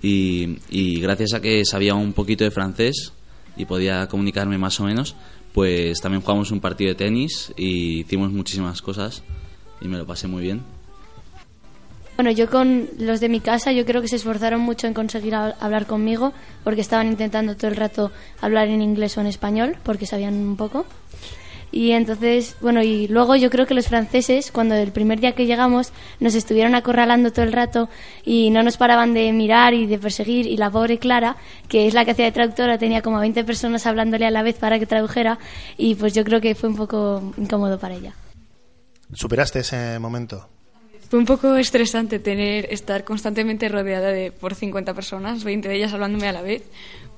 Y, gracias a que sabía un poquito de francés y podía comunicarme más o menos, pues también jugamos un partido de tenis y hicimos muchísimas cosas y me lo pasé muy bien. Bueno, yo con los de mi casa, yo creo que se esforzaron mucho en conseguir hab- hablar conmigo, porque estaban intentando todo el rato hablar en inglés o en español, porque sabían un poco. Y entonces, bueno, y luego yo creo que los franceses, cuando el primer día que llegamos, nos estuvieron acorralando todo el rato y no nos paraban de mirar y de perseguir. Y la pobre Clara, que es la que hacía de traductora, tenía como 20 personas hablándole a la vez para que tradujera. Y pues yo creo que fue un poco incómodo para ella. ¿Superaste ese momento? Fue un poco estresante tener estar constantemente rodeada de por 50 personas, 20 de ellas hablándome a la vez,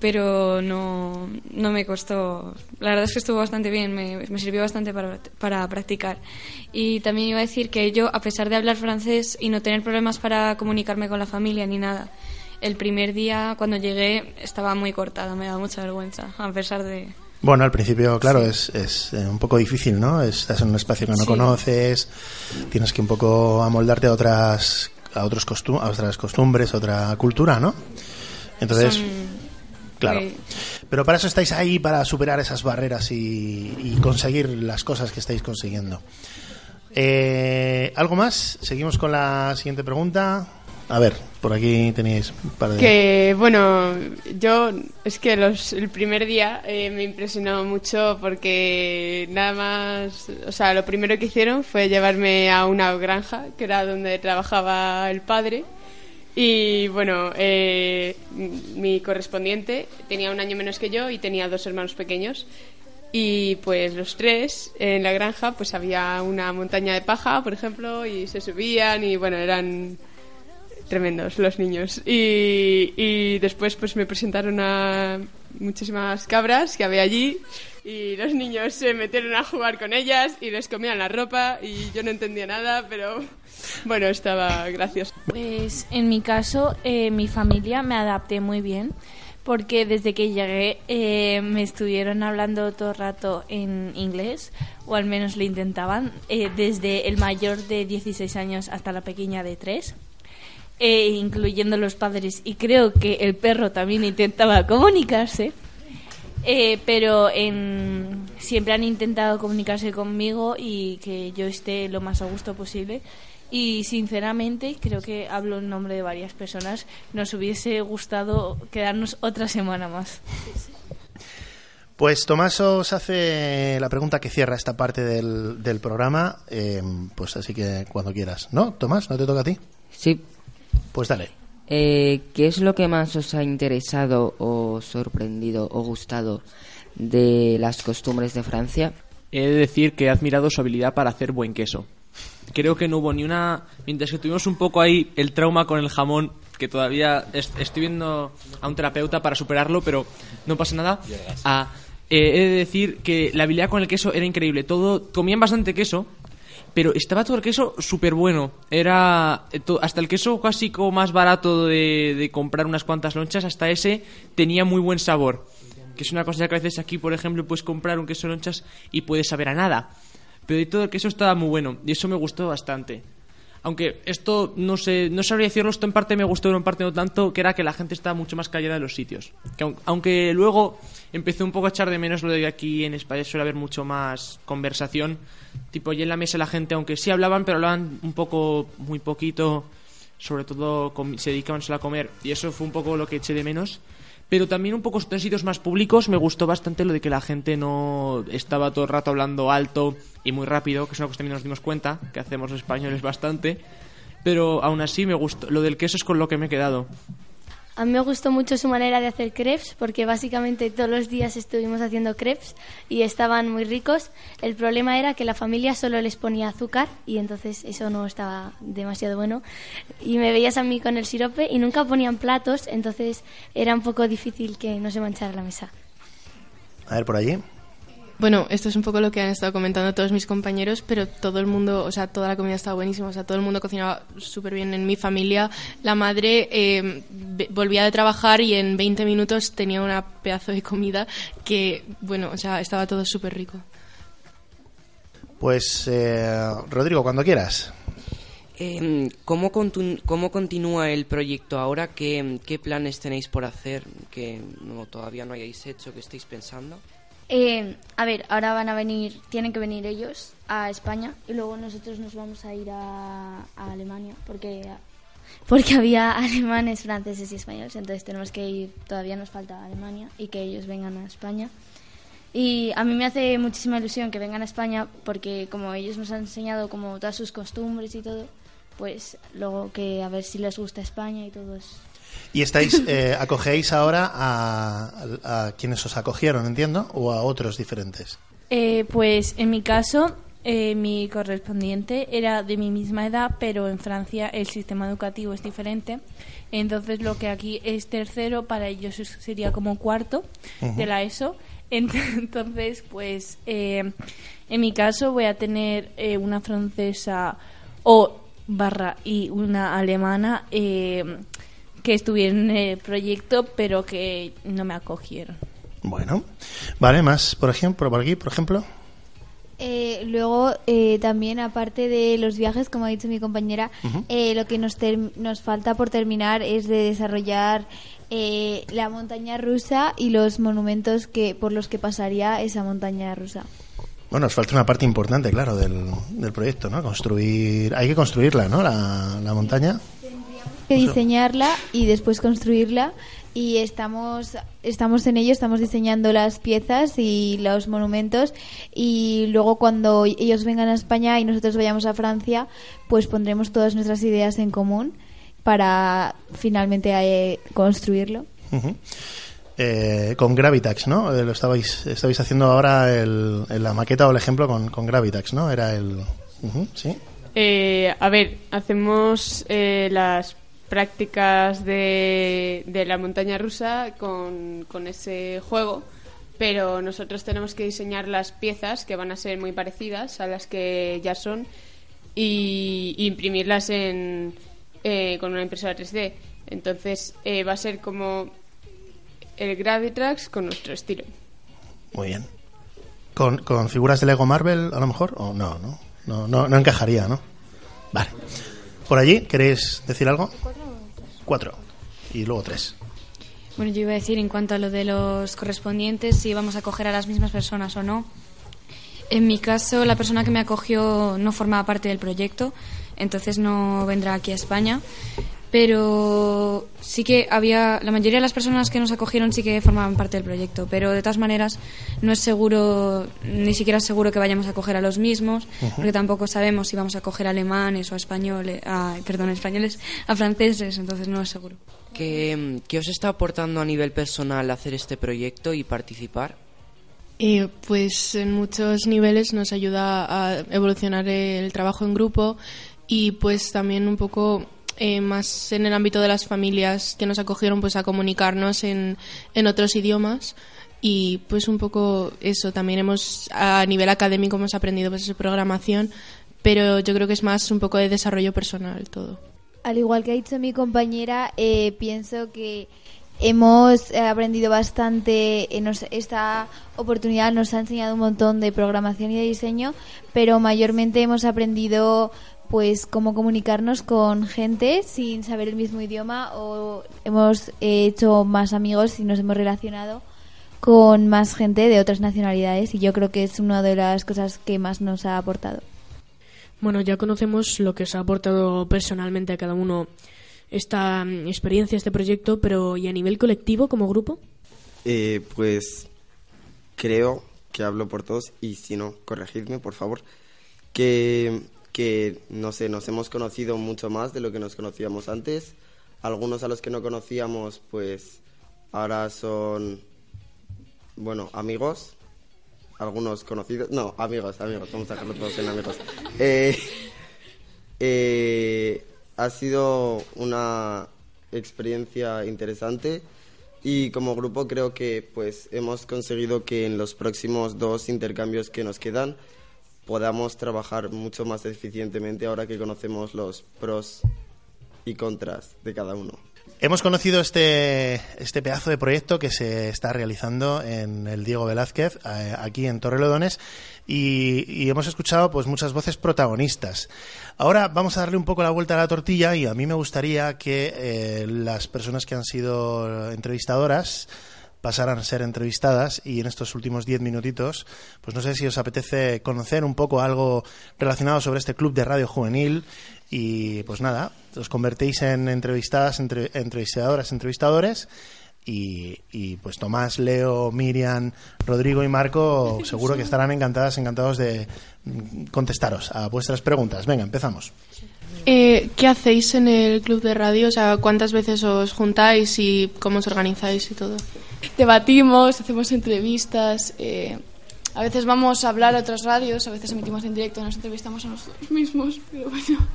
pero no, no me costó. La verdad es que estuvo bastante bien, me, me sirvió bastante para, para practicar. Y también iba a decir que yo, a pesar de hablar francés y no tener problemas para comunicarme con la familia ni nada, el primer día cuando llegué estaba muy cortada, me daba mucha vergüenza, a pesar de... Bueno, al principio, claro, es, es eh, un poco difícil, ¿no? Estás en un espacio que no Sí. conoces, tienes que un poco amoldarte a otras a otros costu- a otras costumbres, a otra cultura, ¿no? Entonces, Son- claro. Pero para eso estáis ahí, para superar esas barreras y, y conseguir las cosas que estáis consiguiendo. Eh, ¿Algo más? Seguimos con la siguiente pregunta. A ver, por aquí tenéis. Que bueno, yo es que los, el primer día eh, me impresionó mucho porque nada más, o sea, lo primero que hicieron fue llevarme a una granja, que era donde trabajaba el padre. Y bueno, eh, mi correspondiente tenía un año menos que yo y tenía dos hermanos pequeños. Y pues los tres en la granja pues había una montaña de paja, por ejemplo, y se subían y bueno, eran tremendos los niños. Y, y después pues me presentaron a muchísimas cabras que había allí y los niños se metieron a jugar con ellas y les comían la ropa y yo no entendía nada, pero bueno, estaba gracioso. Pues en mi caso, eh, mi familia me adapté muy bien porque desde que llegué eh, me estuvieron hablando todo el rato en inglés, o al menos lo intentaban, eh, desde el mayor de 16 años hasta la pequeña de 3. Eh, incluyendo los padres, y creo que el perro también intentaba comunicarse. Eh, pero en, siempre han intentado comunicarse conmigo y que yo esté lo más a gusto posible. Y sinceramente, creo que hablo en nombre de varias personas, nos hubiese gustado quedarnos otra semana más. Pues Tomás os hace la pregunta que cierra esta parte del, del programa, eh, pues así que cuando quieras. ¿No, Tomás? ¿No te toca a ti? Sí. Pues dale. Eh, ¿Qué es lo que más os ha interesado o sorprendido o gustado de las costumbres de Francia? He de decir que he admirado su habilidad para hacer buen queso. Creo que no hubo ni una... Mientras que tuvimos un poco ahí el trauma con el jamón, que todavía es- estoy viendo a un terapeuta para superarlo, pero no pasa nada. Ah, eh, he de decir que la habilidad con el queso era increíble. Todo Comían bastante queso, pero estaba todo el queso súper bueno. Era eh, hasta el queso casi como más barato de, comprar unas cuantas lonchas, hasta ese tenía muy buen sabor. Que es una cosa que a veces aquí, por ejemplo, puedes comprar un queso de lonchas y puede saber a nada. Pero de todo el queso estaba muy bueno y eso me gustó bastante. Aunque esto no sé, no sabría decirlo, esto en parte me gustó, pero en parte no tanto, que era que la gente estaba mucho más callada en los sitios. Que aun- aunque luego empecé un poco a echar de menos lo de que aquí en España suele haber mucho más conversación. Tipo, y en la mesa la gente, aunque sí hablaban, pero hablaban un poco, muy poquito, sobre todo se dedicaban solo a comer. Y eso fue un poco lo que eché de menos. Pero también un poco en sitios más públicos me gustó bastante lo de que la gente no estaba todo el rato hablando alto y muy rápido, que es una cosa que también nos dimos cuenta, que hacemos los españoles bastante. Pero aún así me gustó. Lo del queso es con lo que me he quedado. A mí me gustó mucho su manera de hacer crepes porque básicamente todos los días estuvimos haciendo crepes y estaban muy ricos. El problema era que la familia solo les ponía azúcar y entonces eso no estaba demasiado bueno. Y me veías a mí con el sirope y nunca ponían platos, entonces era un poco difícil que no se manchara la mesa. A ver, por allí. Bueno, esto es un poco lo que han estado comentando todos mis compañeros, pero todo el mundo, o sea, toda la comida estaba buenísima, o sea, todo el mundo cocinaba súper bien. En mi familia, la madre eh, volvía de trabajar y en 20 minutos tenía una pedazo de comida que, bueno, o sea, estaba todo súper rico. Pues, eh, Rodrigo, cuando quieras. Eh, ¿cómo, ¿Cómo continúa el proyecto ahora? ¿Qué, ¿Qué planes tenéis por hacer que no, todavía no hayáis hecho, que estáis pensando? Eh, a ver, ahora van a venir, tienen que venir ellos a España y luego nosotros nos vamos a ir a, Alemania porque porque había alemanes, franceses y españoles, entonces tenemos que ir, todavía nos falta Alemania y que ellos vengan a España. Y a mí me hace muchísima ilusión que vengan a España porque como ellos nos han enseñado como todas sus costumbres y todo, pues luego que a ver si les gusta España y todo eso. Y estáis, eh, acogéis ahora a, quienes os acogieron, entiendo, o a otros diferentes. Eh, pues en mi caso, eh, mi correspondiente era de mi misma edad, pero en Francia el sistema educativo es diferente. Entonces lo que aquí es tercero, para ellos sería como cuarto de la ESO. Entonces, pues en mi caso voy a tener una francesa o barra y una alemana que estuvieron en el proyecto, pero que no me acogieron. Bueno, vale, más, por ejemplo, por aquí, por ejemplo. Eh, luego, eh, también, aparte de los viajes, como ha dicho mi compañera, eh, lo que nos, nos falta por terminar es de desarrollar la montaña rusa y los monumentos que por los que pasaría esa montaña rusa. Bueno, nos falta una parte importante, claro, del, del proyecto, ¿no? Construir, hay que construirla, ¿no? La, la montaña que diseñarla y después construirla y estamos estamos en ello, estamos diseñando las piezas y los monumentos y luego cuando ellos vengan a España y nosotros vayamos a Francia, pues pondremos todas nuestras ideas en común para finalmente eh, construirlo. Eh, con Gravitax, ¿no? Eh, lo estabais, estabais haciendo ahora el, la maqueta o el ejemplo con, con Gravitax, ¿no? Era el... ¿Sí? a ver, hacemos las prácticas de, de la montaña rusa con, con, ese juego, pero nosotros tenemos que diseñar las piezas que van a ser muy parecidas a las que ya son y, imprimirlas en, eh, con una impresora 3D. Entonces eh, va a ser como el Gravitrax con nuestro estilo. Muy bien. ¿Con, ¿Con figuras de Lego Marvel a lo mejor? ¿O no, no? No, no, no encajaría, ¿no? Vale. ¿Por allí queréis decir algo? Cuatro. Y luego tres. Bueno, yo iba a decir en cuanto a lo de los correspondientes, si vamos a acoger a las mismas personas o no. En mi caso, la persona que me acogió no formaba parte del proyecto, entonces no vendrá aquí a España pero sí que había la mayoría de las personas que nos acogieron sí que formaban parte del proyecto pero de todas maneras no es seguro ni siquiera es seguro que vayamos a acoger a los mismos porque tampoco sabemos si vamos a acoger a alemanes o a españoles a, perdón españoles a franceses entonces no es seguro ¿Qué, ¿Qué, os está aportando a nivel personal hacer este proyecto y participar? Eh, pues en muchos niveles nos ayuda a evolucionar el trabajo en grupo y pues también un poco eh, más en el ámbito de las familias que nos acogieron pues a comunicarnos en, en otros idiomas. Y pues un poco eso también hemos a nivel académico hemos aprendido pues programación pero yo creo que es más un poco de desarrollo personal todo. Al igual que ha dicho mi compañera eh, pienso que hemos aprendido bastante esta oportunidad nos ha enseñado un montón de programación y de diseño pero mayormente hemos aprendido pues cómo comunicarnos con gente sin saber el mismo idioma o hemos hecho más amigos y nos hemos relacionado con más gente de otras nacionalidades y yo creo que es una de las cosas que más nos ha aportado. Bueno, ya conocemos lo que os ha aportado personalmente a cada uno esta mm, experiencia, este proyecto, pero ¿y a nivel colectivo como grupo? Eh, pues creo que hablo por todos y si no, corregidme, por favor, que que, no sé, nos hemos conocido mucho más de lo que nos conocíamos antes. algunos a los que no conocíamos, pues ahora son, bueno, amigos. Algunos conocidos, no, amigos, amigos, vamos a dejarlo todos en amigos. Eh, eh, ha sido una experiencia interesante y como grupo creo que pues hemos conseguido que en los próximos dos intercambios que nos quedan podamos trabajar mucho más eficientemente ahora que conocemos los pros y contras de cada uno. Hemos conocido este, este pedazo de proyecto que se está realizando en el Diego Velázquez, eh, aquí en Torrelodones, y, hemos escuchado pues muchas voces protagonistas. Ahora vamos a darle un poco la vuelta a la tortilla y a mí me gustaría que eh, las personas que han sido entrevistadoras pasaran a ser entrevistadas y en estos últimos diez minutitos, pues no sé si os apetece conocer un poco algo relacionado sobre este club de radio juvenil y pues nada, os convertéis en entrevistadas, entre, entrevistadoras, entrevistadores y, y, pues Tomás, Leo, Miriam, Rodrigo y Marco seguro que estarán encantadas, encantados de contestaros a vuestras preguntas. Venga, empezamos. Eh, ¿Qué hacéis en el club de radio? O sea, ¿cuántas veces os juntáis y cómo os organizáis y todo? Debatimos, hacemos entrevistas. Eh, a veces vamos a hablar a otras radios, a veces emitimos en directo, nos entrevistamos a nosotros mismos, pero bueno,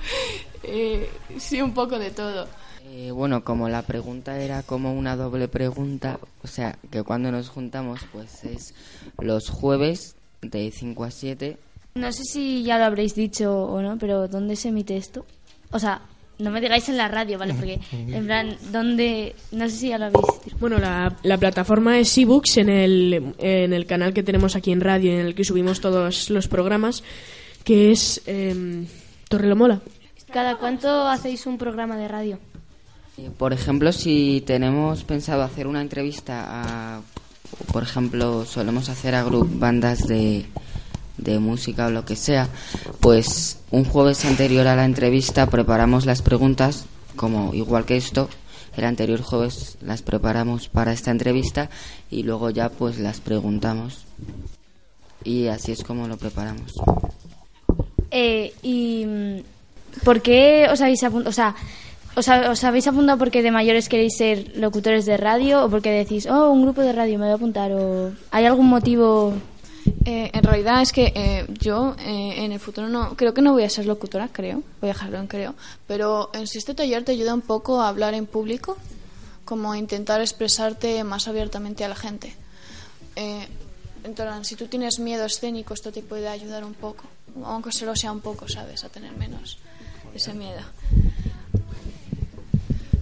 eh, sí, un poco de todo. Eh, bueno, como la pregunta era como una doble pregunta, o sea, que cuando nos juntamos, pues es los jueves de 5 a 7. No sé si ya lo habréis dicho o no, pero ¿dónde se emite esto? O sea, no me digáis en la radio, ¿vale? Porque, en plan, ¿dónde...? No sé si ya lo habéis. Bueno, la, la plataforma es eBooks en el, en el canal que tenemos aquí en radio, en el que subimos todos los programas, que es eh, Torrelomola. ¿Cada cuánto hacéis un programa de radio? Por ejemplo, si tenemos pensado hacer una entrevista a, por ejemplo, solemos hacer a grup bandas de, de música o lo que sea, pues un jueves anterior a la entrevista preparamos las preguntas, como igual que esto, el anterior jueves las preparamos para esta entrevista y luego ya pues las preguntamos. Y así es como lo preparamos. Eh, ¿Y por qué os habéis apuntado? O sea, ¿Os, ¿Os, habéis apuntado porque de mayores queréis ser locutores de radio o porque decís, oh, un grupo de radio me voy a apuntar? ¿O hay algún motivo? Eh, en realidad es que eh, yo eh, en el futuro no creo que no voy a ser locutora, creo, voy a dejarlo en creo, pero en si este taller te ayuda un poco a hablar en público, como intentar expresarte más abiertamente a la gente. entonces, si tú tienes miedo escénico, esto te puede ayudar un poco, aunque solo sea un poco, ¿sabes? A tener menos ese miedo.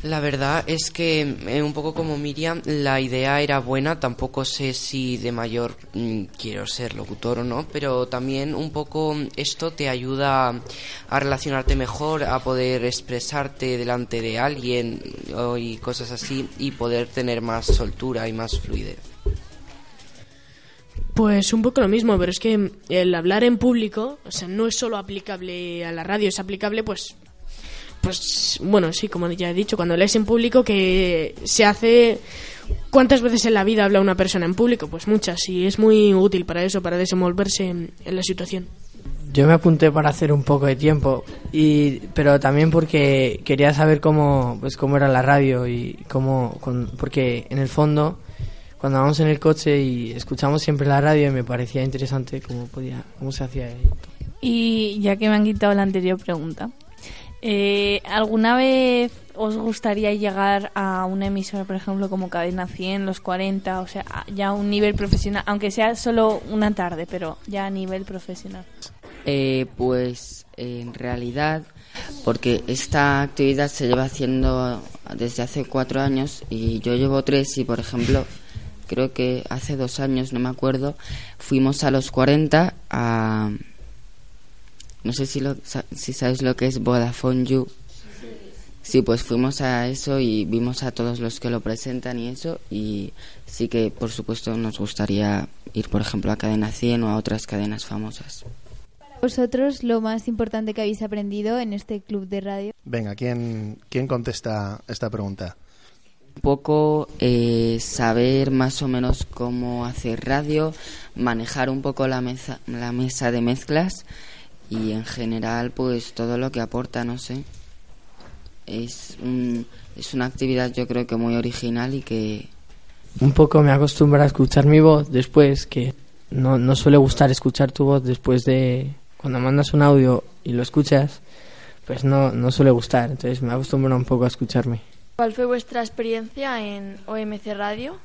La verdad es que, eh, un poco como Miriam, la idea era buena. Tampoco sé si de mayor mm, quiero ser locutor o no, pero también un poco esto te ayuda a relacionarte mejor, a poder expresarte delante de alguien o, y cosas así, y poder tener más soltura y más fluidez. Pues un poco lo mismo, pero es que el hablar en público, o sea, no es solo aplicable a la radio, es aplicable pues pues bueno, sí, como ya he dicho, cuando lees en público que se hace ¿Cuántas veces en la vida habla una persona en público? Pues muchas, y es muy útil para eso, para desenvolverse en, en, la situación. Yo me apunté para hacer un poco de tiempo, y, pero también porque quería saber cómo, pues cómo era la radio y cómo, con, porque en el fondo, cuando vamos en el coche y escuchamos siempre la radio, me parecía interesante cómo podía, cómo se hacía. Y ya que me han quitado la anterior pregunta, eh, ¿Alguna vez os gustaría llegar a una emisora, por ejemplo, como Cadena 100, los 40, o sea, ya a un nivel profesional, aunque sea solo una tarde, pero ya a nivel profesional? Eh, pues en realidad, porque esta actividad se lleva haciendo desde hace cuatro años y yo llevo tres y, por ejemplo, creo que hace dos años, no me acuerdo, fuimos a los 40 a no sé si, lo, si sabes lo que es Vodafone You. Sí, pues fuimos a eso y vimos a todos los que lo presentan y eso. Y sí que, por supuesto, nos gustaría ir, por ejemplo, a Cadena 100 o a otras cadenas famosas. Para vosotros, lo más importante que habéis aprendido en este club de radio. Venga, ¿quién, quién contesta esta pregunta? Un poco eh, saber más o menos cómo hacer radio, manejar un poco la mesa, la mesa de mezclas y en general pues todo lo que aporta, no sé. es, un, es una actividad yo creo que muy original y que... Un poco me acostumbro a escuchar mi voz después, que no, no suele gustar escuchar tu voz después de cuando mandas un audio y lo escuchas, pues no, no suele gustar, entonces me acostumbro un poco a escucharme. ¿Cuál fue vuestra experiencia en OMC Radio?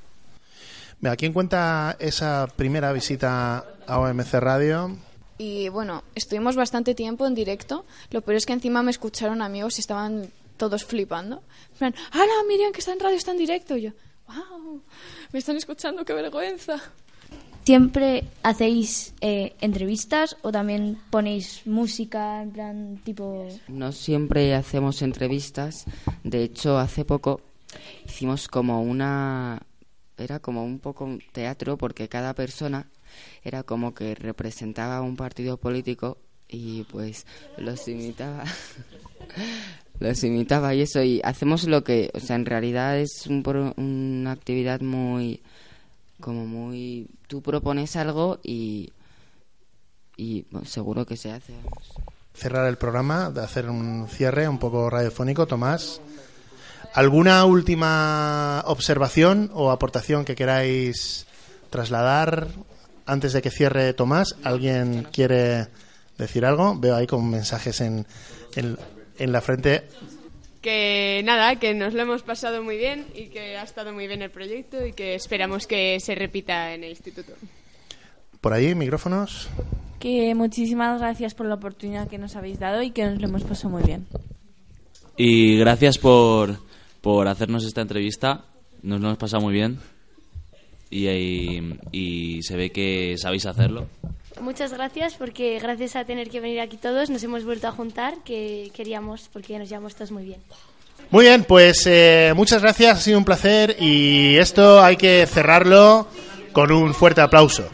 Mira, ¿quién cuenta esa primera visita a OMC Radio? Y bueno, estuvimos bastante tiempo en directo. Lo peor es que encima me escucharon amigos y estaban todos flipando. En plan, ¡Hala, Miriam, que está en radio, está en directo! Y yo, ¡wow! Me están escuchando, qué vergüenza. ¿Siempre hacéis eh, entrevistas o también ponéis música en plan tipo...? No siempre hacemos entrevistas. De hecho, hace poco hicimos como una... Era como un poco un teatro porque cada persona era como que representaba un partido político y pues los imitaba. los imitaba y eso. Y hacemos lo que... O sea, en realidad es un, una actividad muy como muy... Tú propones algo y, y seguro que se hace. Cerrar el programa, de hacer un cierre un poco radiofónico, Tomás. ¿Alguna última observación o aportación que queráis trasladar antes de que cierre Tomás? ¿Alguien quiere decir algo? Veo ahí con mensajes en, en, en la frente que nada, que nos lo hemos pasado muy bien y que ha estado muy bien el proyecto y que esperamos que se repita en el instituto. Por ahí, micrófonos. Que muchísimas gracias por la oportunidad que nos habéis dado y que nos lo hemos pasado muy bien. Y gracias por, por hacernos esta entrevista. Nos lo hemos pasado muy bien. Y, y, y se ve que sabéis hacerlo. Muchas gracias porque gracias a tener que venir aquí todos nos hemos vuelto a juntar que queríamos porque nos llevamos todos muy bien. Muy bien, pues eh, muchas gracias, ha sido un placer y esto hay que cerrarlo con un fuerte aplauso.